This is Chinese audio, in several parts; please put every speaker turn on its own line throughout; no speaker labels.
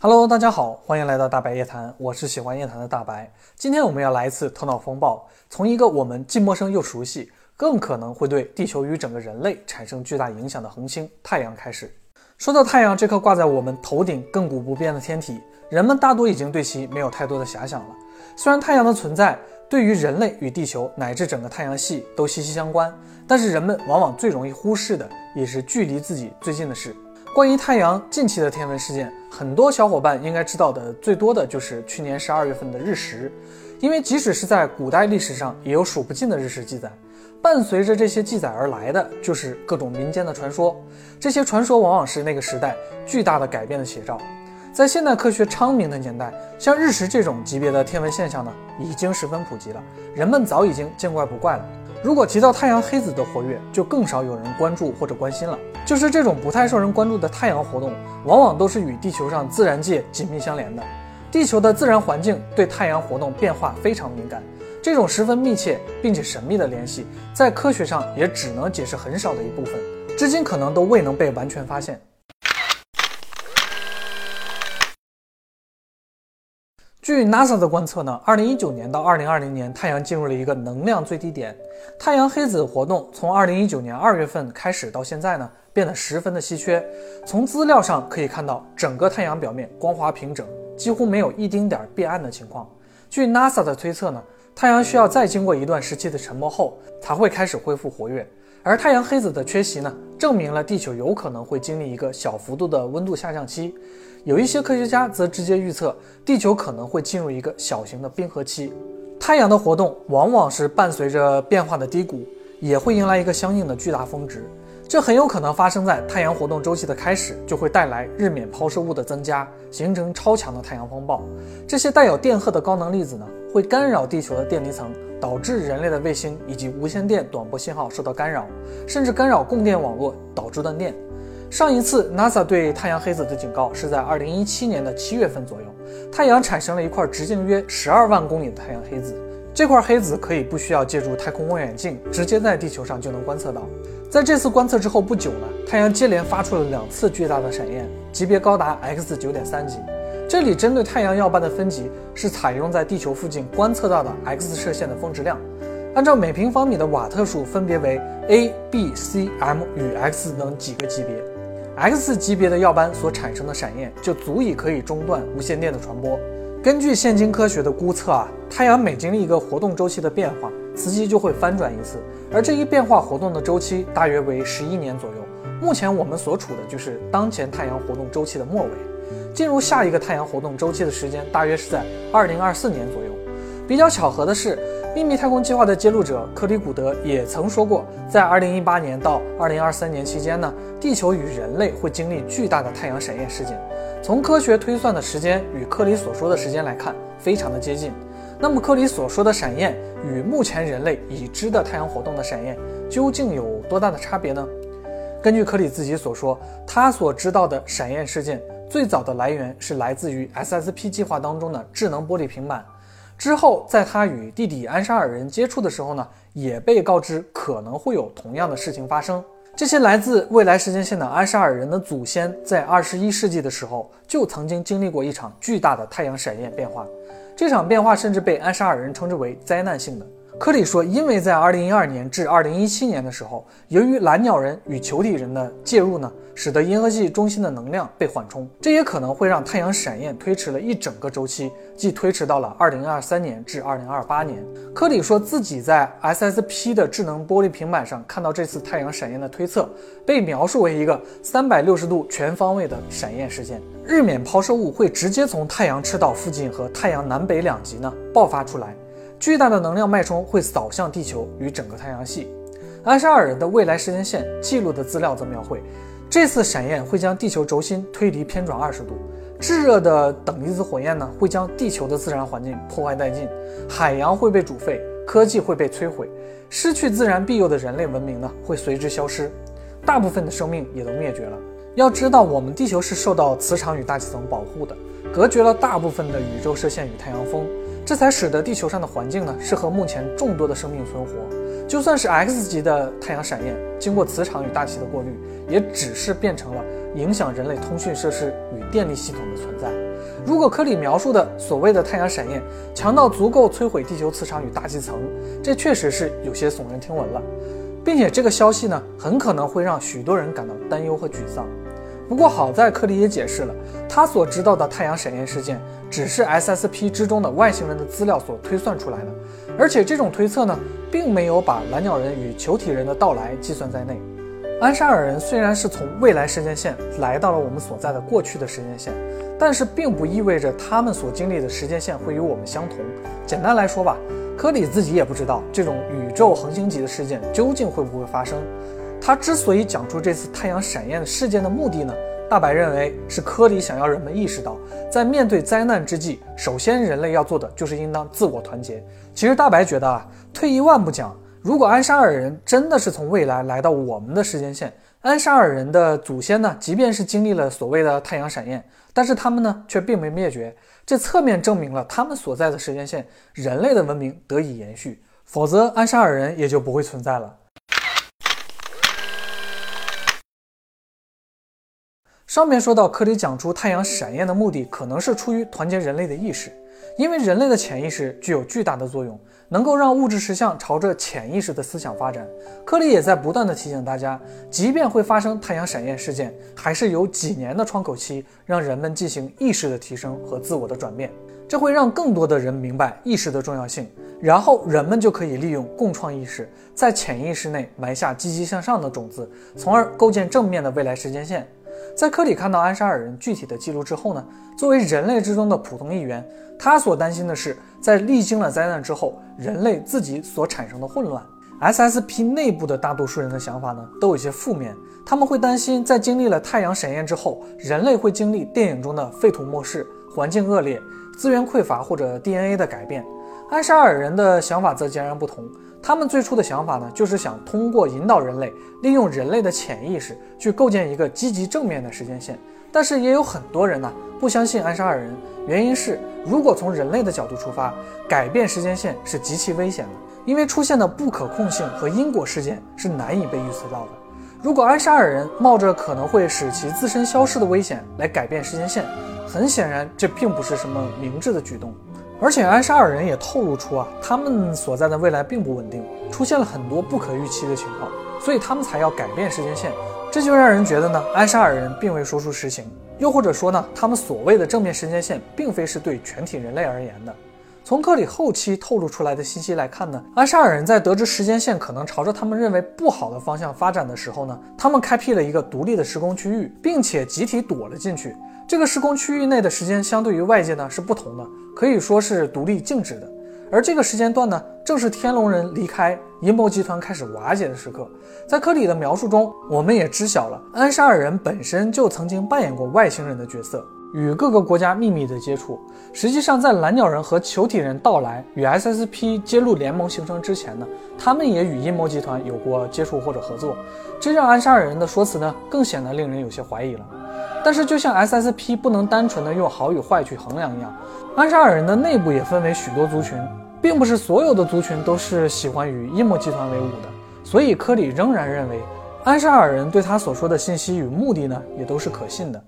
Hello，大家好，欢迎来到大白夜谈，我是喜欢夜谈的大白。今天我们要来一次头脑风暴，从一个我们既陌生又熟悉，更可能会对地球与整个人类产生巨大影响的恒星太阳开始。说到太阳这颗挂在我们头顶亘古不变的天体，人们大多已经对其没有太多的遐想了。虽然太阳的存在对于人类与地球乃至整个太阳系都息息相关，但是人们往往最容易忽视的也是距离自己最近的事。关于太阳近期的天文事件，很多小伙伴应该知道的最多的就是去年十二月份的日食，因为即使是在古代历史上，也有数不尽的日食记载。伴随着这些记载而来的，就是各种民间的传说。这些传说往往是那个时代巨大的改变的写照。在现代科学昌明的年代，像日食这种级别的天文现象呢，已经十分普及了，人们早已经见怪不怪了。如果提到太阳黑子的活跃，就更少有人关注或者关心了。就是这种不太受人关注的太阳活动，往往都是与地球上自然界紧密相连的。地球的自然环境对太阳活动变化非常敏感，这种十分密切并且神秘的联系，在科学上也只能解释很少的一部分，至今可能都未能被完全发现。据 NASA 的观测呢，二零一九年到二零二零年，太阳进入了一个能量最低点。太阳黑子活动从二零一九年二月份开始到现在呢，变得十分的稀缺。从资料上可以看到，整个太阳表面光滑平整，几乎没有一丁点儿变暗的情况。据 NASA 的推测呢，太阳需要再经过一段时期的沉默后，才会开始恢复活跃。而太阳黑子的缺席呢，证明了地球有可能会经历一个小幅度的温度下降期。有一些科学家则直接预测，地球可能会进入一个小型的冰河期。太阳的活动往往是伴随着变化的低谷，也会迎来一个相应的巨大峰值。这很有可能发生在太阳活动周期的开始，就会带来日冕抛射物的增加，形成超强的太阳风暴。这些带有电荷的高能粒子呢，会干扰地球的电离层，导致人类的卫星以及无线电短波信号受到干扰，甚至干扰供电网络，导致断电。上一次 NASA 对太阳黑子的警告是在2017年的七月份左右，太阳产生了一块直径约十二万公里的太阳黑子。这块黑子可以不需要借助太空望远镜，直接在地球上就能观测到。在这次观测之后不久呢，太阳接连发出了两次巨大的闪焰，级别高达 X 九点三级。这里针对太阳耀斑的分级是采用在地球附近观测到的 X 射线的峰值量，按照每平方米的瓦特数分别为 A、B、C、M 与 X 等几个级别。X 级别的耀斑所产生的闪焰就足以可以中断无线电的传播。根据现今科学的估测啊，太阳每经历一个活动周期的变化，磁极就会翻转一次，而这一变化活动的周期大约为十一年左右。目前我们所处的就是当前太阳活动周期的末尾，进入下一个太阳活动周期的时间大约是在二零二四年左右。比较巧合的是。秘密太空计划的揭露者克里古德也曾说过，在2018年到2023年期间呢，地球与人类会经历巨大的太阳闪焰事件。从科学推算的时间与克里所说的时间来看，非常的接近。那么，克里所说的闪焰与目前人类已知的太阳活动的闪焰究竟有多大的差别呢？根据克里自己所说，他所知道的闪焰事件最早的来源是来自于 SSP 计划当中的智能玻璃平板。之后，在他与弟弟安沙尔人接触的时候呢，也被告知可能会有同样的事情发生。这些来自未来时间线的安沙尔人的祖先，在二十一世纪的时候就曾经经历过一场巨大的太阳闪焰变化，这场变化甚至被安沙尔人称之为灾难性的。科里说，因为在二零一二年至二零一七年的时候，由于蓝鸟人与球体人的介入呢，使得银河系中心的能量被缓冲，这也可能会让太阳闪焰推迟了一整个周期，即推迟到了二零二三年至二零二八年。科里说自己在 SSP 的智能玻璃平板上看到这次太阳闪焰的推测，被描述为一个三百六十度全方位的闪焰事件，日冕抛射物会直接从太阳赤道附近和太阳南北两极呢爆发出来。巨大的能量脉冲会扫向地球与整个太阳系。安沙尔人的未来时间线记录的资料则描绘，这次闪焰会将地球轴心推离偏转二十度，炙热的等离子火焰呢会将地球的自然环境破坏殆尽，海洋会被煮沸，科技会被摧毁，失去自然庇佑的人类文明呢会随之消失，大部分的生命也都灭绝了。要知道，我们地球是受到磁场与大气层保护的，隔绝了大部分的宇宙射线与太阳风。这才使得地球上的环境呢适合目前众多的生命存活。就算是 X 级的太阳闪焰，经过磁场与大气的过滤，也只是变成了影响人类通讯设施与电力系统的存在。如果科里描述的所谓的太阳闪焰强到足够摧毁地球磁场与大气层，这确实是有些耸人听闻了，并且这个消息呢，很可能会让许多人感到担忧和沮丧。不过好在科里也解释了，他所知道的太阳闪焰事件只是 SSP 之中的外星人的资料所推算出来的，而且这种推测呢，并没有把蓝鸟人与球体人的到来计算在内。安沙尔人虽然是从未来时间线来到了我们所在的过去的时间线，但是并不意味着他们所经历的时间线会与我们相同。简单来说吧，科里自己也不知道这种宇宙恒星级的事件究竟会不会发生。他之所以讲出这次太阳闪焰的事件的目的呢，大白认为是科里想要人们意识到，在面对灾难之际，首先人类要做的就是应当自我团结。其实大白觉得啊，退一万步讲，如果安沙尔人真的是从未来来到我们的时间线，安沙尔人的祖先呢，即便是经历了所谓的太阳闪焰，但是他们呢却并没灭绝，这侧面证明了他们所在的时间线，人类的文明得以延续，否则安沙尔人也就不会存在了。上面说到，科里讲出太阳闪焰的目的，可能是出于团结人类的意识，因为人类的潜意识具有巨大的作用，能够让物质实相朝着潜意识的思想发展。科里也在不断的提醒大家，即便会发生太阳闪焰事件，还是有几年的窗口期，让人们进行意识的提升和自我的转变，这会让更多的人明白意识的重要性，然后人们就可以利用共创意识，在潜意识内埋下积极向上的种子，从而构建正面的未来时间线。在科里看到安沙尔人具体的记录之后呢，作为人类之中的普通一员，他所担心的是，在历经了灾难之后，人类自己所产生的混乱。SSP 内部的大多数人的想法呢，都有些负面，他们会担心，在经历了太阳闪焰之后，人类会经历电影中的废土末世、环境恶劣、资源匮乏或者 DNA 的改变。安沙尔人的想法则截然不同。他们最初的想法呢，就是想通过引导人类，利用人类的潜意识去构建一个积极正面的时间线。但是也有很多人呢不相信安沙尔人，原因是如果从人类的角度出发，改变时间线是极其危险的，因为出现的不可控性和因果事件是难以被预测到的。如果安沙尔人冒着可能会使其自身消失的危险来改变时间线，很显然这并不是什么明智的举动。而且安沙尔人也透露出啊，他们所在的未来并不稳定，出现了很多不可预期的情况，所以他们才要改变时间线。这就让人觉得呢，安沙尔人并未说出实情，又或者说呢，他们所谓的正面时间线，并非是对全体人类而言的。从克里后期透露出来的信息来看呢，安沙尔人在得知时间线可能朝着他们认为不好的方向发展的时候呢，他们开辟了一个独立的时空区域，并且集体躲了进去。这个时空区域内的时间相对于外界呢是不同的，可以说是独立静止的。而这个时间段呢，正是天龙人离开、阴谋集团开始瓦解的时刻。在科里的描述中，我们也知晓了安沙尔人本身就曾经扮演过外星人的角色，与各个国家秘密的接触。实际上，在蓝鸟人和球体人到来与 SSP 揭露联盟形成之前呢，他们也与阴谋集团有过接触或者合作。这让安沙尔人的说辞呢，更显得令人有些怀疑了。但是，就像 SSP 不能单纯的用好与坏去衡量一样，安沙尔人的内部也分为许多族群，并不是所有的族群都是喜欢与阴谋集团为伍的。所以，科里仍然认为，安沙尔人对他所说的信息与目的呢，也都是可信的。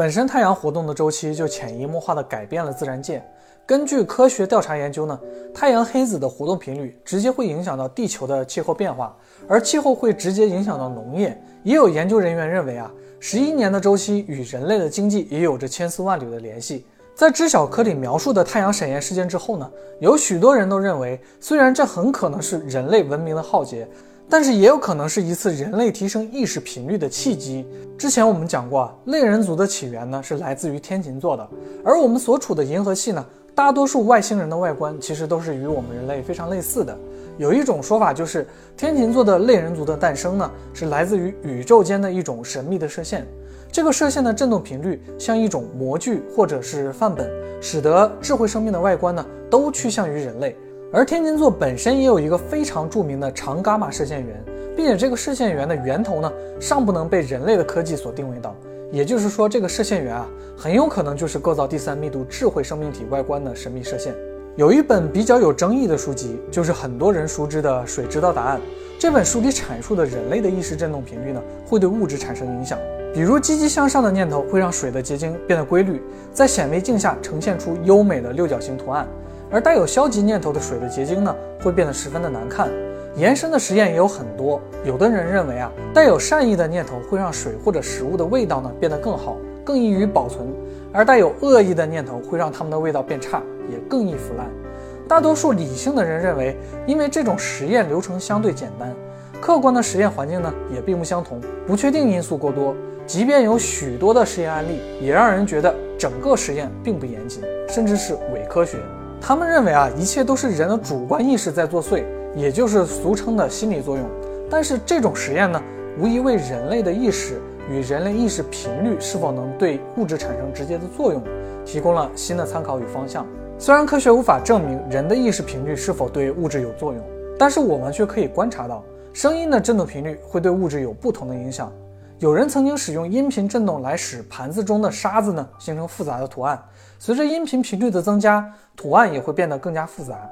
本身太阳活动的周期就潜移默化地改变了自然界。根据科学调查研究呢，太阳黑子的活动频率直接会影响到地球的气候变化，而气候会直接影响到农业。也有研究人员认为啊，十一年的周期与人类的经济也有着千丝万缕的联系。在知晓科里描述的太阳闪焰事件之后呢，有许多人都认为，虽然这很可能是人类文明的浩劫。但是也有可能是一次人类提升意识频率的契机。之前我们讲过啊，类人族的起源呢是来自于天琴座的，而我们所处的银河系呢，大多数外星人的外观其实都是与我们人类非常类似的。有一种说法就是，天琴座的类人族的诞生呢，是来自于宇宙间的一种神秘的射线。这个射线的振动频率像一种模具或者是范本，使得智慧生命的外观呢都趋向于人类。而天琴座本身也有一个非常著名的长伽马射线源，并且这个射线源的源头呢，尚不能被人类的科技所定位到。也就是说，这个射线源啊，很有可能就是构造第三密度智慧生命体外观的神秘射线。有一本比较有争议的书籍，就是很多人熟知的《水知道答案》，这本书里阐述的人类的意识振动频率呢，会对物质产生影响。比如积极向上的念头会让水的结晶变得规律，在显微镜下呈现出优美的六角形图案；而带有消极念头的水的结晶呢，会变得十分的难看。延伸的实验也有很多，有的人认为啊，带有善意的念头会让水或者食物的味道呢变得更好，更易于保存；而带有恶意的念头会让它们的味道变差，也更易腐烂。大多数理性的人认为，因为这种实验流程相对简单，客观的实验环境呢也并不相同，不确定因素过多。即便有许多的实验案例，也让人觉得整个实验并不严谨，甚至是伪科学。他们认为啊，一切都是人的主观意识在作祟，也就是俗称的心理作用。但是这种实验呢，无疑为人类的意识与人类意识频率是否能对物质产生直接的作用，提供了新的参考与方向。虽然科学无法证明人的意识频率是否对物质有作用，但是我们却可以观察到，声音的振动频率会对物质有不同的影响。有人曾经使用音频振动来使盘子中的沙子呢形成复杂的图案，随着音频频率的增加，图案也会变得更加复杂。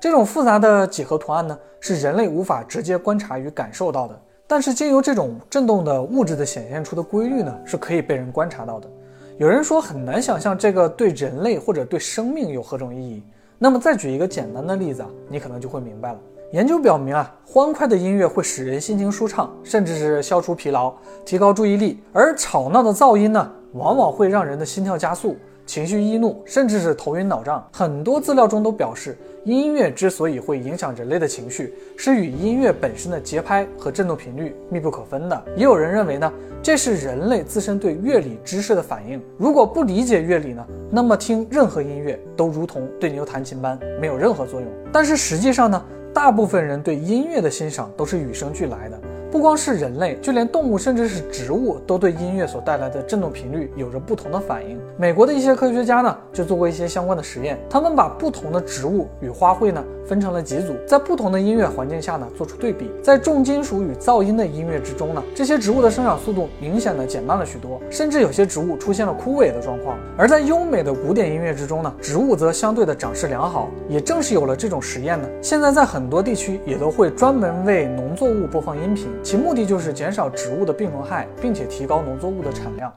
这种复杂的几何图案呢是人类无法直接观察与感受到的，但是经由这种振动的物质的显现出的规律呢是可以被人观察到的。有人说很难想象这个对人类或者对生命有何种意义。那么再举一个简单的例子啊，你可能就会明白了。研究表明啊，欢快的音乐会使人心情舒畅，甚至是消除疲劳、提高注意力；而吵闹的噪音呢，往往会让人的心跳加速、情绪易怒，甚至是头晕脑胀。很多资料中都表示，音乐之所以会影响人类的情绪，是与音乐本身的节拍和振动频率密不可分的。也有人认为呢，这是人类自身对乐理知识的反应。如果不理解乐理呢，那么听任何音乐都如同对牛弹琴般，没有任何作用。但是实际上呢？大部分人对音乐的欣赏都是与生俱来的。不光是人类，就连动物甚至是植物都对音乐所带来的振动频率有着不同的反应。美国的一些科学家呢，就做过一些相关的实验。他们把不同的植物与花卉呢分成了几组，在不同的音乐环境下呢做出对比。在重金属与噪音的音乐之中呢，这些植物的生长速度明显的减慢了许多，甚至有些植物出现了枯萎的状况。而在优美的古典音乐之中呢，植物则相对的长势良好。也正是有了这种实验呢，现在在很多地区也都会专门为农作物播放音频。其目的就是减少植物的病虫害，并且提高农作物的产量。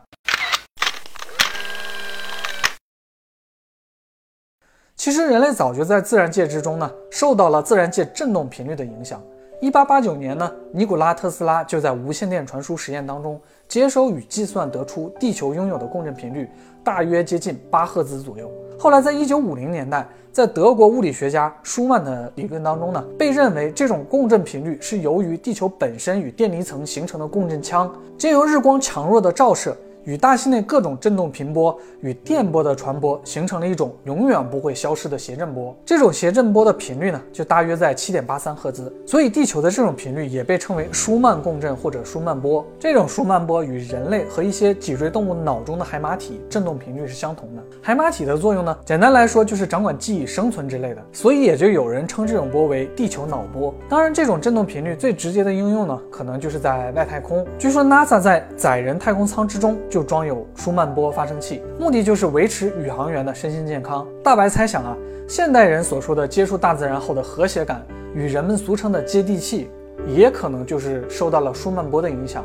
其实，人类早就在自然界之中呢，受到了自然界振动频率的影响。一八八九年呢，尼古拉特斯拉就在无线电传输实验当中接收与计算得出，地球拥有的共振频率大约接近八赫兹左右。后来，在一九五零年代，在德国物理学家舒曼的理论当中呢，被认为这种共振频率是由于地球本身与电离层形成的共振腔，经由日光强弱的照射。与大气内各种振动频波与电波的传播形成了一种永远不会消失的谐振波。这种谐振波的频率呢，就大约在七点八三赫兹。所以地球的这种频率也被称为舒曼共振或者舒曼波。这种舒曼波与人类和一些脊椎动物脑中的海马体振动频率是相同的。海马体的作用呢，简单来说就是掌管记忆、生存之类的。所以也就有人称这种波为地球脑波。当然，这种振动频率最直接的应用呢，可能就是在外太空。据说 NASA 在载人太空舱之中。就装有舒曼波发生器，目的就是维持宇航员的身心健康。大白猜想啊，现代人所说的接触大自然后的和谐感，与人们俗称的接地气，也可能就是受到了舒曼波的影响。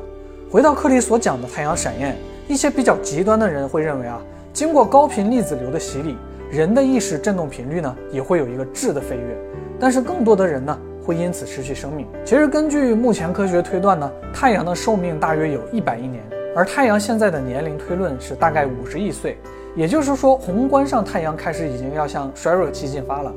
回到课里所讲的太阳闪焰，一些比较极端的人会认为啊，经过高频粒子流的洗礼，人的意识振动频率呢也会有一个质的飞跃，但是更多的人呢会因此失去生命。其实根据目前科学推断呢，太阳的寿命大约有一百亿年。而太阳现在的年龄推论是大概五十亿岁，也就是说，宏观上太阳开始已经要向衰弱期进发了。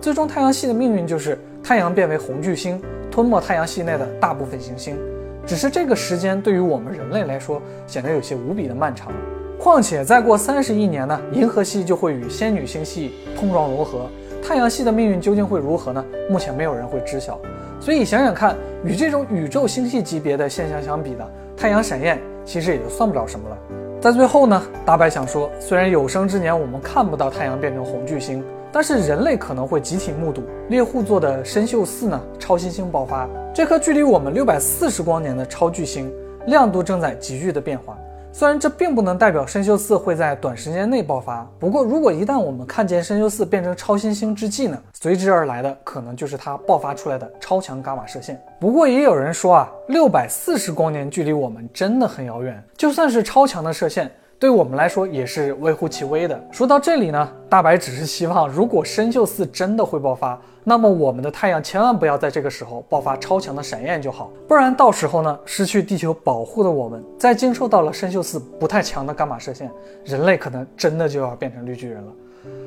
最终，太阳系的命运就是太阳变为红巨星，吞没太阳系内的大部分行星。只是这个时间对于我们人类来说显得有些无比的漫长。况且再过三十亿年呢，银河系就会与仙女星系碰撞融合，太阳系的命运究竟会如何呢？目前没有人会知晓。所以想想看，与这种宇宙星系级别的现象相比呢太阳闪焰。其实也就算不了什么了。在最后呢，大白想说，虽然有生之年我们看不到太阳变成红巨星，但是人类可能会集体目睹猎户座的参宿四呢超新星爆发。这颗距离我们六百四十光年的超巨星，亮度正在急剧的变化。虽然这并不能代表深秀四会在短时间内爆发，不过如果一旦我们看见深秀四变成超新星之际呢，随之而来的可能就是它爆发出来的超强伽马射线。不过也有人说啊，六百四十光年距离我们真的很遥远，就算是超强的射线。对我们来说也是微乎其微的。说到这里呢，大白只是希望，如果深秀四真的会爆发，那么我们的太阳千万不要在这个时候爆发超强的闪焰就好，不然到时候呢，失去地球保护的我们，在经受到了深秀四不太强的伽马射线，人类可能真的就要变成绿巨人了。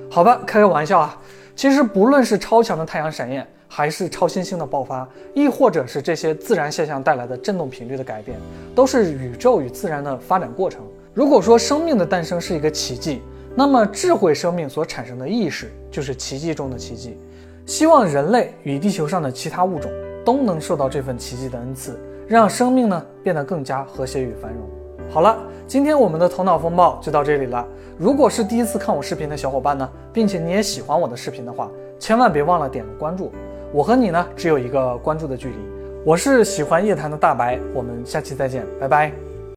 好吧，开个玩笑啊。其实不论是超强的太阳闪焰，还是超新星的爆发，亦或者是这些自然现象带来的振动频率的改变，都是宇宙与自然的发展过程。如果说生命的诞生是一个奇迹，那么智慧生命所产生的意识就是奇迹中的奇迹。希望人类与地球上的其他物种都能受到这份奇迹的恩赐，让生命呢变得更加和谐与繁荣。好了，今天我们的头脑风暴就到这里了。如果是第一次看我视频的小伙伴呢，并且你也喜欢我的视频的话，千万别忘了点个关注。我和你呢只有一个关注的距离。我是喜欢夜谈的大白，我们下期再见，拜拜。